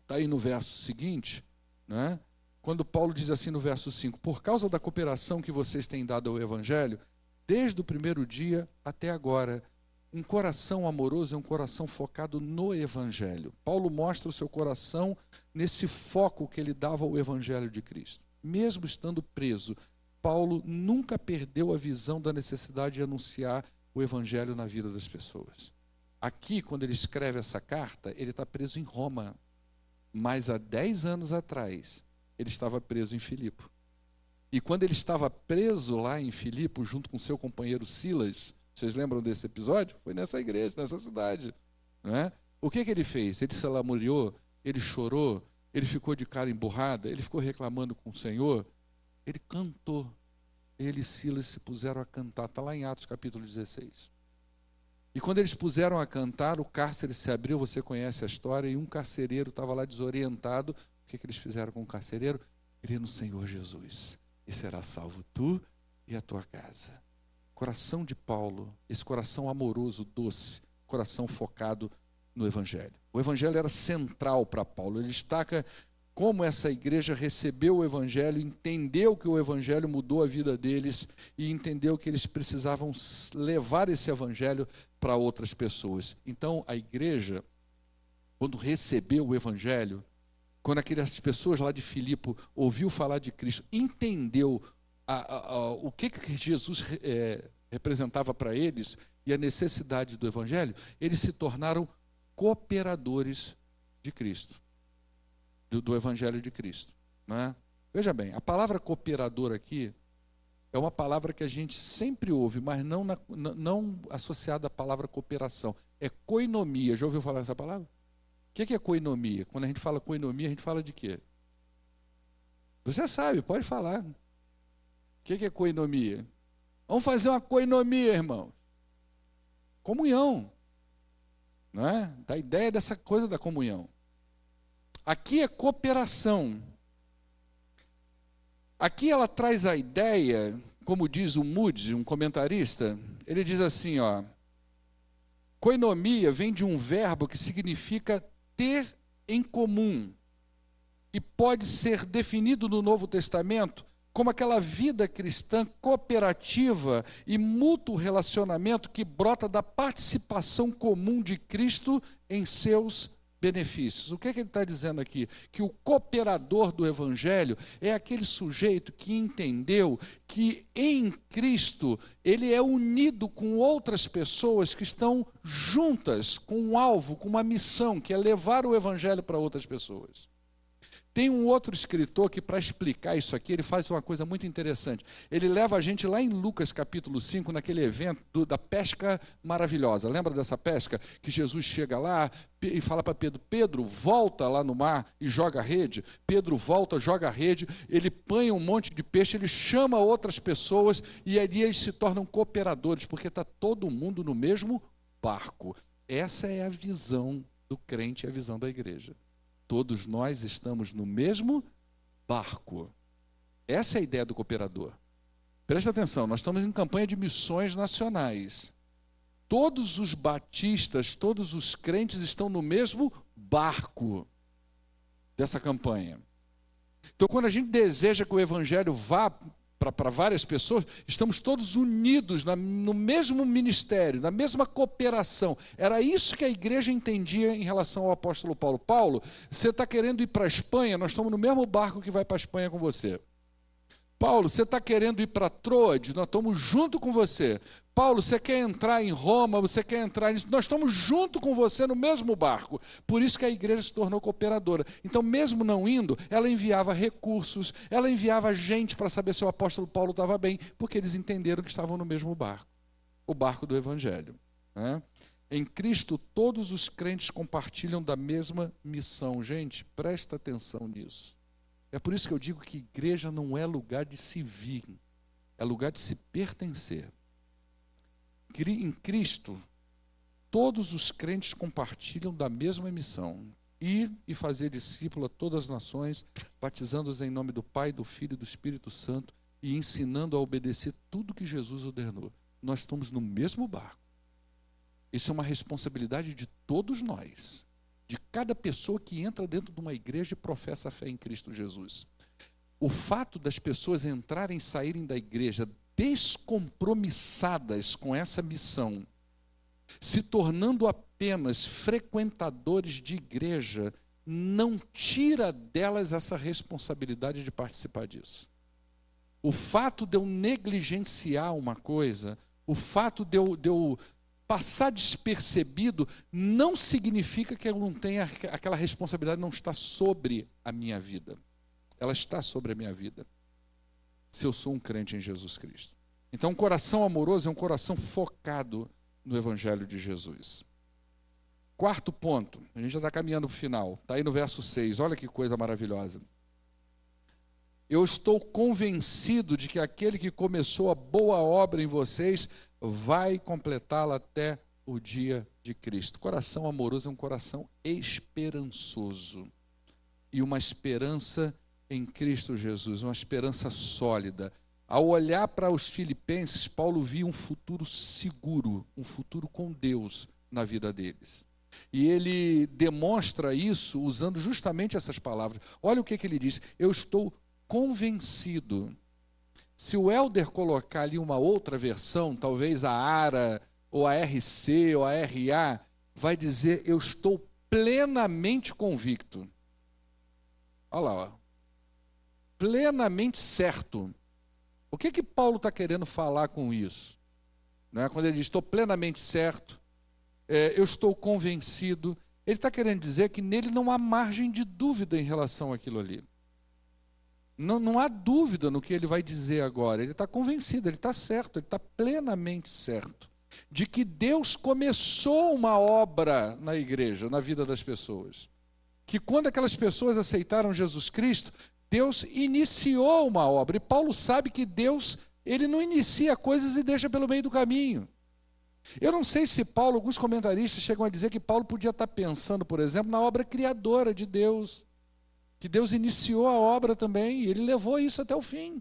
[SPEAKER 1] está aí no verso seguinte, né? quando Paulo diz assim no verso 5: Por causa da cooperação que vocês têm dado ao Evangelho, desde o primeiro dia até agora, um coração amoroso é um coração focado no Evangelho. Paulo mostra o seu coração nesse foco que ele dava ao Evangelho de Cristo. Mesmo estando preso, Paulo nunca perdeu a visão da necessidade de anunciar o evangelho na vida das pessoas. Aqui, quando ele escreve essa carta, ele está preso em Roma. Mas há dez anos atrás, ele estava preso em Filipe. E quando ele estava preso lá em Filipe, junto com seu companheiro Silas, vocês lembram desse episódio? Foi nessa igreja, nessa cidade. Não é? O que, que ele fez? Ele se lamuriou, ele chorou, ele ficou de cara emburrada, ele ficou reclamando com o Senhor. Ele cantou. Ele e Silas se puseram a cantar. Está lá em Atos capítulo 16. E quando eles puseram a cantar, o cárcere se abriu, você conhece a história, e um carcereiro estava lá desorientado. O que, que eles fizeram com o carcereiro? crê no Senhor Jesus e será salvo tu e a tua casa. Coração de Paulo, esse coração amoroso, doce, coração focado no Evangelho. O Evangelho era central para Paulo. Ele destaca como essa igreja recebeu o Evangelho, entendeu que o Evangelho mudou a vida deles e entendeu que eles precisavam levar esse Evangelho para outras pessoas. Então, a igreja, quando recebeu o Evangelho, quando aquelas pessoas lá de Filipe ouviu falar de Cristo, entendeu a, a, a, o que, que Jesus é, representava para eles e a necessidade do Evangelho, eles se tornaram cooperadores de Cristo, do, do Evangelho de Cristo. Né? Veja bem, a palavra cooperador aqui é uma palavra que a gente sempre ouve, mas não, na, não associada à palavra cooperação. É coinomia. Já ouviu falar essa palavra? O que é coinomia? Quando a gente fala coinomia, a gente fala de quê? Você sabe, pode falar. O que é coinomia? Vamos fazer uma coinomia, irmão. Comunhão. Não é? Da ideia dessa coisa da comunhão. Aqui é cooperação. Aqui ela traz a ideia, como diz o Moody, um comentarista, ele diz assim, ó, coinomia vem de um verbo que significa ter em comum e pode ser definido no Novo Testamento como aquela vida cristã cooperativa e mútuo relacionamento que brota da participação comum de Cristo em seus benefícios. O que, é que ele está dizendo aqui? Que o cooperador do Evangelho é aquele sujeito que entendeu que em Cristo ele é unido com outras pessoas que estão juntas com um alvo, com uma missão, que é levar o Evangelho para outras pessoas. Tem um outro escritor que, para explicar isso aqui, ele faz uma coisa muito interessante. Ele leva a gente lá em Lucas capítulo 5, naquele evento da pesca maravilhosa. Lembra dessa pesca? Que Jesus chega lá e fala para Pedro: Pedro, volta lá no mar e joga a rede. Pedro volta, joga a rede, ele põe um monte de peixe, ele chama outras pessoas e ali eles se tornam cooperadores, porque está todo mundo no mesmo barco. Essa é a visão do crente, a visão da igreja. Todos nós estamos no mesmo barco. Essa é a ideia do cooperador. Presta atenção, nós estamos em campanha de missões nacionais. Todos os batistas, todos os crentes estão no mesmo barco dessa campanha. Então, quando a gente deseja que o evangelho vá para várias pessoas, estamos todos unidos na, no mesmo ministério, na mesma cooperação. Era isso que a igreja entendia em relação ao apóstolo Paulo. Paulo, você está querendo ir para a Espanha, nós estamos no mesmo barco que vai para a Espanha com você. Paulo, você está querendo ir para Troade, nós estamos junto com você. Paulo, você quer entrar em Roma, você quer entrar nisso, nós estamos junto com você no mesmo barco. Por isso que a igreja se tornou cooperadora. Então, mesmo não indo, ela enviava recursos, ela enviava gente para saber se o apóstolo Paulo estava bem, porque eles entenderam que estavam no mesmo barco o barco do Evangelho. Né? Em Cristo, todos os crentes compartilham da mesma missão. Gente, presta atenção nisso. É por isso que eu digo que igreja não é lugar de se vir, é lugar de se pertencer. Em Cristo, todos os crentes compartilham da mesma missão: ir e fazer discípulo a todas as nações, batizando-os em nome do Pai, do Filho e do Espírito Santo e ensinando a obedecer tudo que Jesus ordenou. Nós estamos no mesmo barco. Isso é uma responsabilidade de todos nós de cada pessoa que entra dentro de uma igreja e professa a fé em Cristo Jesus. O fato das pessoas entrarem e saírem da igreja descompromissadas com essa missão, se tornando apenas frequentadores de igreja, não tira delas essa responsabilidade de participar disso. O fato de eu negligenciar uma coisa, o fato de eu, de eu passar despercebido não significa que eu não tenha aquela responsabilidade não está sobre a minha vida. Ela está sobre a minha vida. Se eu sou um crente em Jesus Cristo. Então, um coração amoroso é um coração focado no Evangelho de Jesus. Quarto ponto, a gente já está caminhando para o final, está aí no verso 6, olha que coisa maravilhosa. Eu estou convencido de que aquele que começou a boa obra em vocês vai completá-la até o dia de Cristo. Coração amoroso é um coração esperançoso e uma esperança em Cristo Jesus, uma esperança sólida. Ao olhar para os filipenses, Paulo via um futuro seguro, um futuro com Deus na vida deles. E ele demonstra isso usando justamente essas palavras. Olha o que, que ele diz: Eu estou convencido. Se o Elder colocar ali uma outra versão, talvez a ARA, ou a RC, ou a RA, vai dizer: Eu estou plenamente convicto. Olha lá, ó. plenamente certo. O que que Paulo está querendo falar com isso? Né? Quando ele diz estou plenamente certo, é, eu estou convencido, ele está querendo dizer que nele não há margem de dúvida em relação àquilo ali. Não, não há dúvida no que ele vai dizer agora. Ele está convencido, ele está certo, ele está plenamente certo de que Deus começou uma obra na igreja, na vida das pessoas. Que quando aquelas pessoas aceitaram Jesus Cristo, Deus iniciou uma obra. E Paulo sabe que Deus, ele não inicia coisas e deixa pelo meio do caminho. Eu não sei se Paulo, alguns comentaristas chegam a dizer que Paulo podia estar pensando, por exemplo, na obra criadora de Deus. Que Deus iniciou a obra também e ele levou isso até o fim.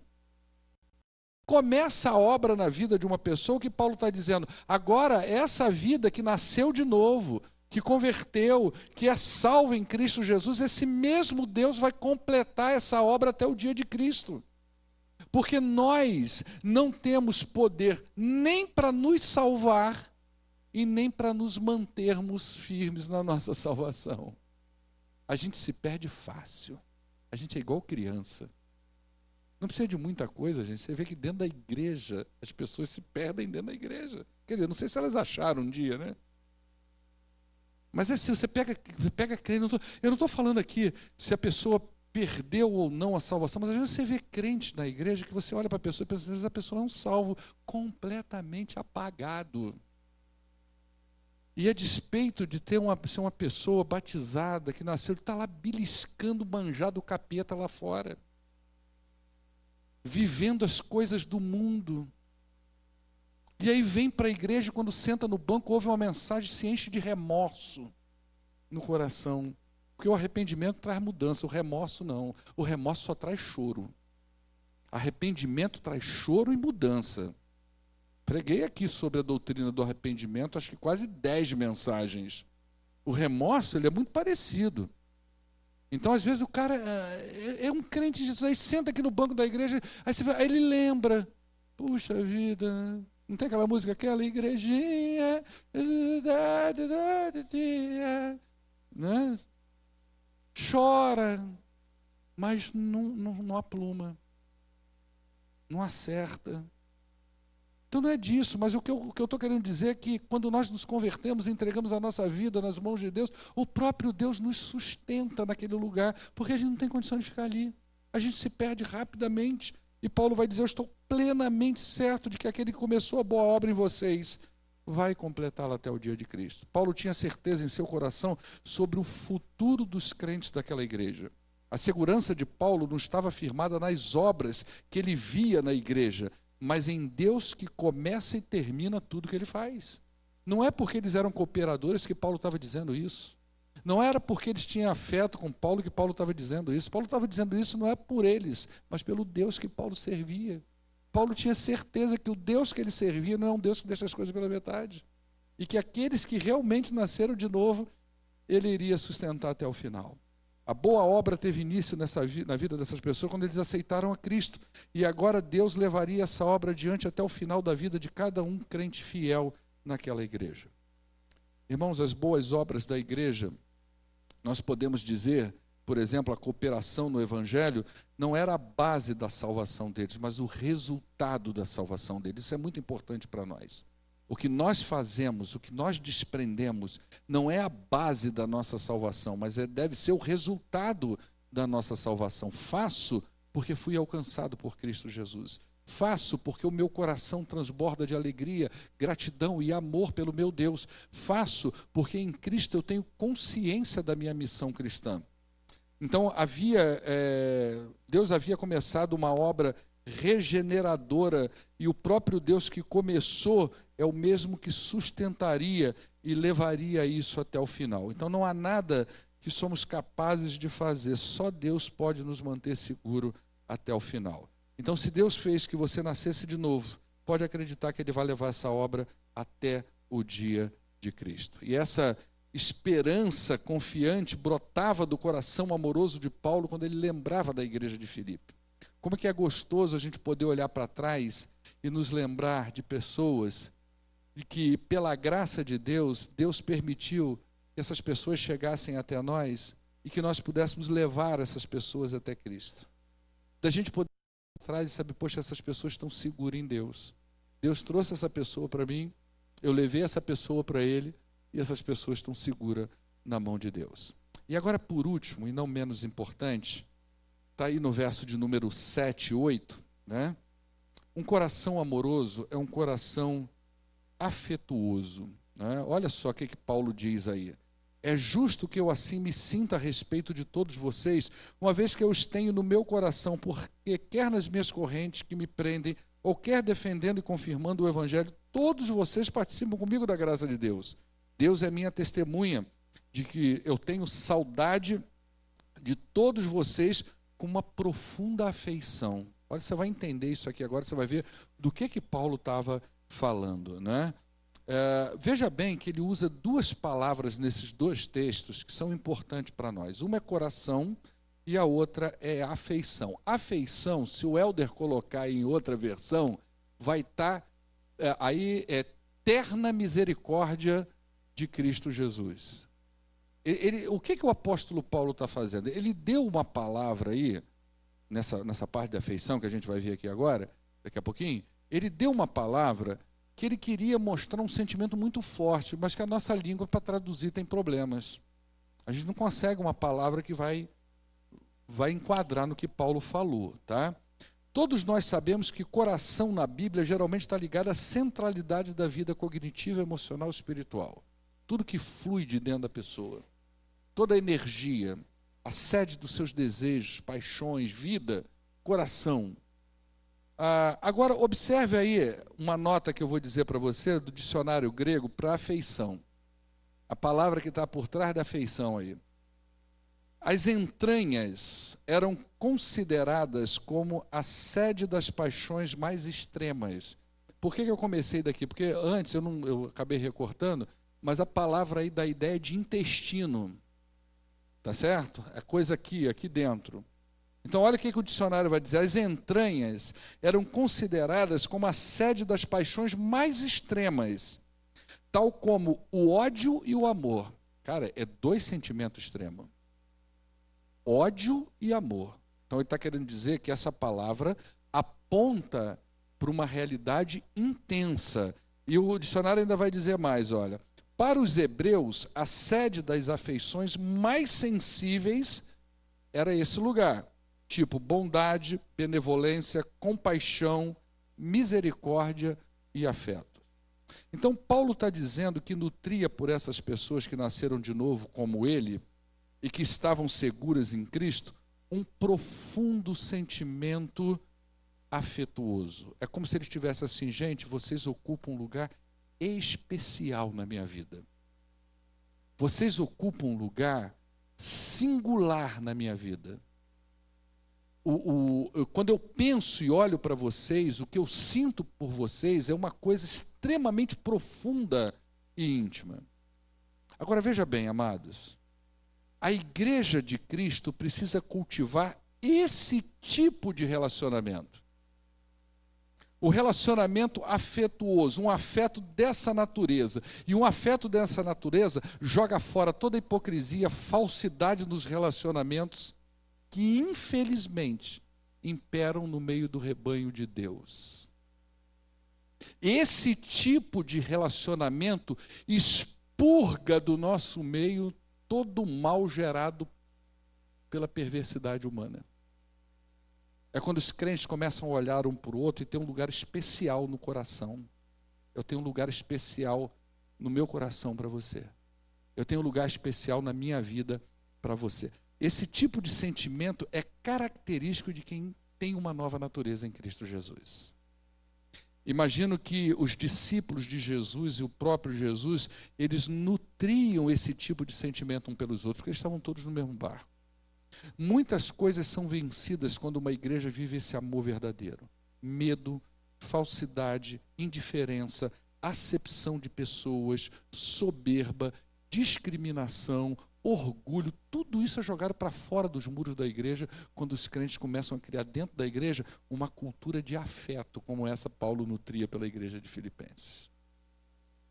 [SPEAKER 1] Começa a obra na vida de uma pessoa que Paulo está dizendo, agora essa vida que nasceu de novo, que converteu, que é salvo em Cristo Jesus, esse mesmo Deus vai completar essa obra até o dia de Cristo. Porque nós não temos poder nem para nos salvar e nem para nos mantermos firmes na nossa salvação. A gente se perde fácil. A gente é igual criança. Não precisa de muita coisa, gente. Você vê que dentro da igreja as pessoas se perdem dentro da igreja. Quer dizer, não sei se elas acharam um dia, né? Mas é assim, você pega, pega crente. eu não estou falando aqui se a pessoa perdeu ou não a salvação, mas às vezes você vê crente na igreja que você olha para a pessoa e pensa, às vezes a pessoa é um salvo completamente apagado. E a despeito de ter uma, ser uma pessoa batizada que nasceu, está lá beliscando manjar do capeta lá fora, vivendo as coisas do mundo. E aí vem para a igreja, quando senta no banco, ouve uma mensagem, se enche de remorso no coração. Porque o arrependimento traz mudança, o remorso não. O remorso só traz choro. Arrependimento traz choro e mudança. Preguei aqui sobre a doutrina do arrependimento, acho que quase dez mensagens. O remorso ele é muito parecido. Então, às vezes, o cara é, é um crente de Jesus, aí senta aqui no banco da igreja, aí, você, aí ele lembra. Puxa vida, não tem aquela música, aquela igrejinha. Né? Chora, mas não, não, não apluma, não acerta. Então não é disso, mas o que eu estou querendo dizer é que quando nós nos convertemos, entregamos a nossa vida nas mãos de Deus, o próprio Deus nos sustenta naquele lugar, porque a gente não tem condição de ficar ali. A gente se perde rapidamente. E Paulo vai dizer: Eu estou plenamente certo de que aquele que começou a boa obra em vocês vai completá-la até o dia de Cristo. Paulo tinha certeza em seu coração sobre o futuro dos crentes daquela igreja. A segurança de Paulo não estava firmada nas obras que ele via na igreja, mas em Deus que começa e termina tudo que ele faz. Não é porque eles eram cooperadores que Paulo estava dizendo isso. Não era porque eles tinham afeto com Paulo que Paulo estava dizendo isso. Paulo estava dizendo isso não é por eles, mas pelo Deus que Paulo servia. Paulo tinha certeza que o Deus que ele servia não é um Deus que deixa as coisas pela metade. E que aqueles que realmente nasceram de novo, ele iria sustentar até o final. A boa obra teve início nessa, na vida dessas pessoas quando eles aceitaram a Cristo. E agora Deus levaria essa obra adiante até o final da vida de cada um crente fiel naquela igreja. Irmãos, as boas obras da igreja nós podemos dizer, por exemplo, a cooperação no Evangelho não era a base da salvação deles, mas o resultado da salvação deles. Isso é muito importante para nós. O que nós fazemos, o que nós desprendemos, não é a base da nossa salvação, mas é, deve ser o resultado da nossa salvação. Faço porque fui alcançado por Cristo Jesus. Faço porque o meu coração transborda de alegria, gratidão e amor pelo meu Deus. Faço porque em Cristo eu tenho consciência da minha missão cristã. Então havia é, Deus havia começado uma obra regeneradora e o próprio Deus que começou é o mesmo que sustentaria e levaria isso até o final. Então não há nada que somos capazes de fazer. Só Deus pode nos manter seguro até o final. Então, se Deus fez que você nascesse de novo, pode acreditar que Ele vai levar essa obra até o dia de Cristo. E essa esperança confiante brotava do coração amoroso de Paulo quando ele lembrava da igreja de Filipe. Como que é gostoso a gente poder olhar para trás e nos lembrar de pessoas e que, pela graça de Deus, Deus permitiu que essas pessoas chegassem até nós e que nós pudéssemos levar essas pessoas até Cristo. Da gente poder olhar atrás e saber, poxa, essas pessoas estão seguras em Deus. Deus trouxe essa pessoa para mim, eu levei essa pessoa para ele e essas pessoas estão seguras na mão de Deus. E agora, por último, e não menos importante, está aí no verso de número 7 e 8, né? Um coração amoroso é um coração afetuoso. Né? Olha só o que, que Paulo diz aí. É justo que eu assim me sinta a respeito de todos vocês, uma vez que eu os tenho no meu coração, porque quer nas minhas correntes que me prendem, ou quer defendendo e confirmando o Evangelho, todos vocês participam comigo da graça de Deus. Deus é minha testemunha de que eu tenho saudade de todos vocês com uma profunda afeição. Olha, você vai entender isso aqui agora, você vai ver do que que Paulo estava falando, né? É, veja bem que ele usa duas palavras nesses dois textos que são importantes para nós. Uma é coração e a outra é afeição. Afeição, se o Elder colocar em outra versão, vai estar tá, é, aí é terna misericórdia de Cristo Jesus. Ele, o que, que o apóstolo Paulo está fazendo? Ele deu uma palavra aí, nessa, nessa parte da afeição que a gente vai ver aqui agora, daqui a pouquinho, ele deu uma palavra que ele queria mostrar um sentimento muito forte, mas que a nossa língua para traduzir tem problemas. A gente não consegue uma palavra que vai vai enquadrar no que Paulo falou, tá? Todos nós sabemos que coração na Bíblia geralmente está ligado à centralidade da vida cognitiva, emocional e espiritual. Tudo que flui de dentro da pessoa. Toda a energia, a sede dos seus desejos, paixões, vida, coração. Ah, agora, observe aí uma nota que eu vou dizer para você do dicionário grego para afeição. A palavra que está por trás da afeição aí. As entranhas eram consideradas como a sede das paixões mais extremas. Por que, que eu comecei daqui? Porque antes eu, não, eu acabei recortando, mas a palavra aí dá ideia de intestino. Tá certo? É coisa aqui, aqui dentro. Então, olha o que, o dicionário vai dizer: as entranhas eram consideradas como a sede das paixões mais extremas, tal como o ódio e o amor. Cara, é dois sentimentos extremos: ódio e amor. Então, ele está querendo dizer que essa palavra aponta para uma realidade intensa. E o dicionário ainda vai dizer mais: olha, para os hebreus, a sede das afeições mais sensíveis era esse lugar tipo bondade, benevolência, compaixão, misericórdia e afeto. Então, Paulo está dizendo que nutria por essas pessoas que nasceram de novo como ele e que estavam seguras em Cristo um profundo sentimento afetuoso. É como se ele estivesse assim, gente, vocês ocupam um lugar especial na minha vida. Vocês ocupam um lugar singular na minha vida o, o, quando eu penso e olho para vocês, o que eu sinto por vocês é uma coisa extremamente profunda e íntima. Agora veja bem, amados, a igreja de Cristo precisa cultivar esse tipo de relacionamento. O relacionamento afetuoso, um afeto dessa natureza. E um afeto dessa natureza joga fora toda a hipocrisia, falsidade nos relacionamentos que infelizmente imperam no meio do rebanho de Deus. Esse tipo de relacionamento expurga do nosso meio todo o mal gerado pela perversidade humana. É quando os crentes começam a olhar um para o outro e tem um lugar especial no coração. Eu tenho um lugar especial no meu coração para você. Eu tenho um lugar especial na minha vida para você. Esse tipo de sentimento é característico de quem tem uma nova natureza em Cristo Jesus. Imagino que os discípulos de Jesus e o próprio Jesus, eles nutriam esse tipo de sentimento um pelos outros, porque eles estavam todos no mesmo barco. Muitas coisas são vencidas quando uma igreja vive esse amor verdadeiro. Medo, falsidade, indiferença, acepção de pessoas, soberba, discriminação, orgulho, tudo isso é jogado para fora dos muros da igreja quando os crentes começam a criar dentro da igreja uma cultura de afeto, como essa Paulo nutria pela igreja de Filipenses.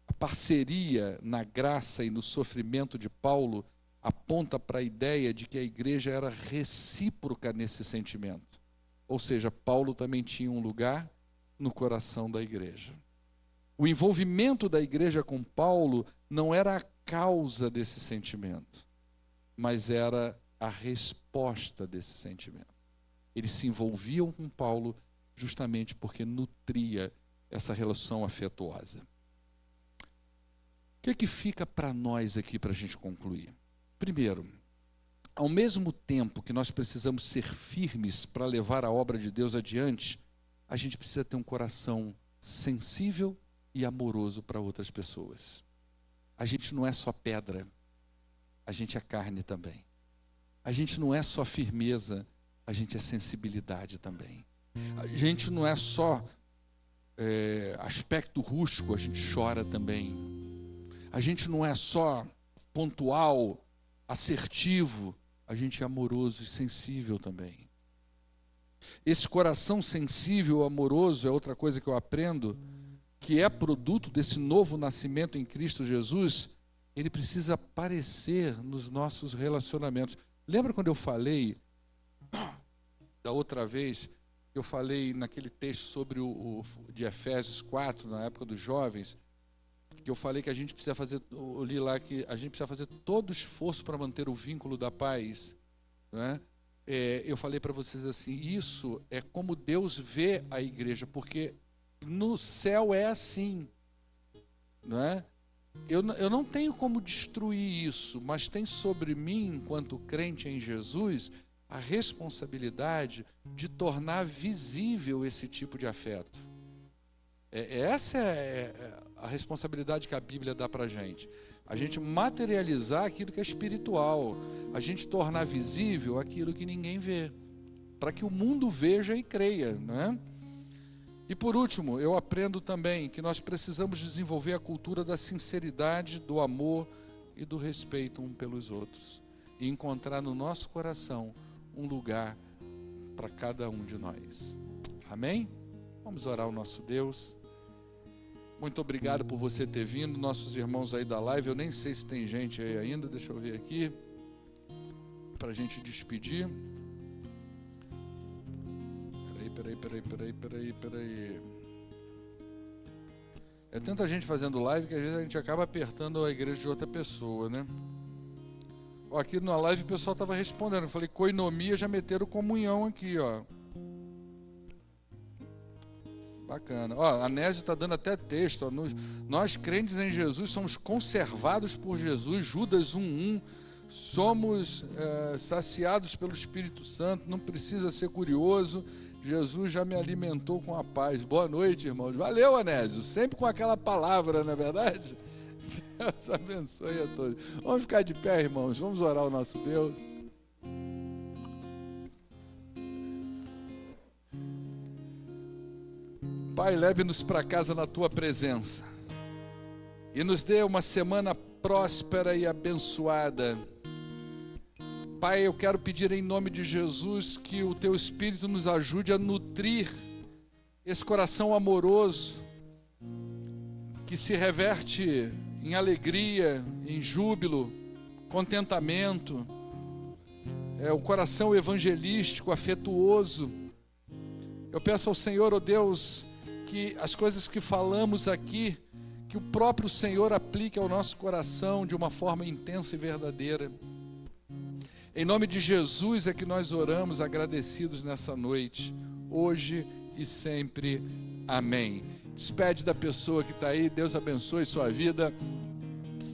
[SPEAKER 1] A parceria na graça e no sofrimento de Paulo aponta para a ideia de que a igreja era recíproca nesse sentimento. Ou seja, Paulo também tinha um lugar no coração da igreja. O envolvimento da igreja com Paulo não era a causa desse sentimento, mas era a resposta desse sentimento. Eles se envolviam com Paulo justamente porque nutria essa relação afetuosa. O que, é que fica para nós aqui para a gente concluir? Primeiro, ao mesmo tempo que nós precisamos ser firmes para levar a obra de Deus adiante, a gente precisa ter um coração sensível e amoroso para outras pessoas. A gente não é só pedra, a gente é carne também. A gente não é só firmeza, a gente é sensibilidade também. A gente não é só é, aspecto rústico, a gente chora também. A gente não é só pontual, assertivo, a gente é amoroso e sensível também. Esse coração sensível, amoroso, é outra coisa que eu aprendo que é produto desse novo nascimento em Cristo Jesus, ele precisa aparecer nos nossos relacionamentos. Lembra quando eu falei, da outra vez, eu falei naquele texto sobre o, o de Efésios 4, na época dos jovens, que eu falei que a gente precisa fazer, eu li lá que a gente precisa fazer todo esforço para manter o vínculo da paz. Né? É, eu falei para vocês assim: isso é como Deus vê a igreja, porque no céu é assim, não é? Eu, eu não tenho como destruir isso, mas tem sobre mim, enquanto crente em Jesus, a responsabilidade de tornar visível esse tipo de afeto. É, essa é, é a responsabilidade que a Bíblia dá para a gente. A gente materializar aquilo que é espiritual, a gente tornar visível aquilo que ninguém vê, para que o mundo veja e creia, não é? E por último, eu aprendo também que nós precisamos desenvolver a cultura da sinceridade, do amor e do respeito um pelos outros. E encontrar no nosso coração um lugar para cada um de nós. Amém? Vamos orar ao nosso Deus. Muito obrigado por você ter vindo, nossos irmãos aí da live. Eu nem sei se tem gente aí ainda, deixa eu ver aqui. Para a gente despedir peraí, peraí, peraí, peraí, peraí. É tanta gente fazendo live que às vezes a gente acaba apertando a igreja de outra pessoa, né? Aqui na live o pessoal estava respondendo. Eu falei, coinomia, já meteram comunhão aqui, ó. Bacana. Ó, a Nésio está dando até texto. Ó, nós, crentes em Jesus, somos conservados por Jesus. Judas 1.1. Somos é, saciados pelo Espírito Santo. Não precisa ser curioso. Jesus já me alimentou com a paz. Boa noite, irmãos. Valeu, Anésio. Sempre com aquela palavra, não é verdade? Deus abençoe a todos. Vamos ficar de pé, irmãos. Vamos orar ao nosso Deus. Pai, leve-nos para casa na tua presença e nos dê uma semana próspera e abençoada Pai, eu quero pedir em nome de Jesus que o teu Espírito nos ajude a nutrir esse coração amoroso que se reverte em alegria, em júbilo, contentamento. É o coração evangelístico, afetuoso. Eu peço ao Senhor, ó oh Deus, que as coisas que falamos aqui, que o próprio Senhor aplique ao nosso coração de uma forma intensa e verdadeira. Em nome de Jesus é que nós oramos agradecidos nessa noite, hoje e sempre. Amém. Despede da pessoa que está aí, Deus abençoe sua vida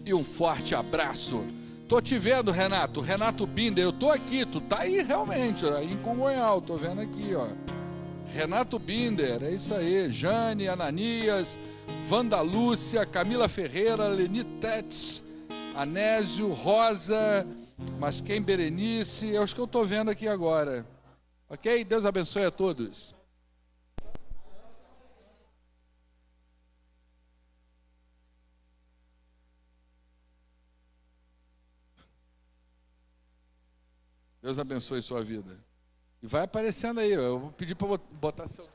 [SPEAKER 1] e um forte abraço. Tô te vendo, Renato, Renato Binder, eu tô aqui, tu tá aí realmente, aí em Congonhal, tô vendo aqui, ó. Renato Binder, é isso aí. Jane, Ananias, Wanda Lúcia, Camila Ferreira, Leni Tetz, Anésio, Rosa, mas quem Berenice, é os que eu estou vendo aqui agora. Ok? Deus abençoe a todos. Deus abençoe sua vida. E vai aparecendo aí, eu vou pedir para botar seu